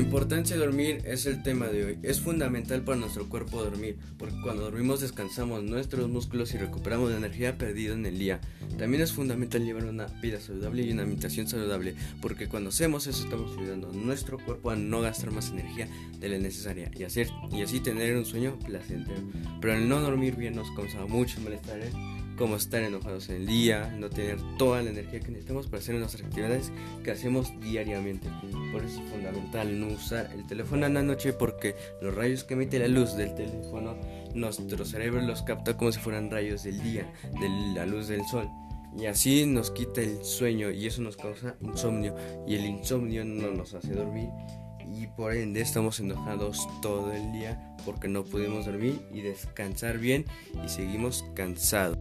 La importancia de dormir es el tema de hoy. Es fundamental para nuestro cuerpo dormir, porque cuando dormimos descansamos nuestros músculos y recuperamos la energía perdida en el día. También es fundamental llevar una vida saludable y una alimentación saludable, porque cuando hacemos eso estamos ayudando a nuestro cuerpo a no gastar más energía de la necesaria y, y así tener un sueño placentero. Pero al no dormir bien nos causa muchos malestares como estar enojados en el día, no tener toda la energía que necesitamos para hacer nuestras actividades que hacemos diariamente. Por eso es fundamental no usar el teléfono en la noche porque los rayos que emite la luz del teléfono, nuestro cerebro los capta como si fueran rayos del día, de la luz del sol. Y así nos quita el sueño y eso nos causa insomnio. Y el insomnio no nos hace dormir y por ende estamos enojados todo el día porque no pudimos dormir y descansar bien y seguimos cansados.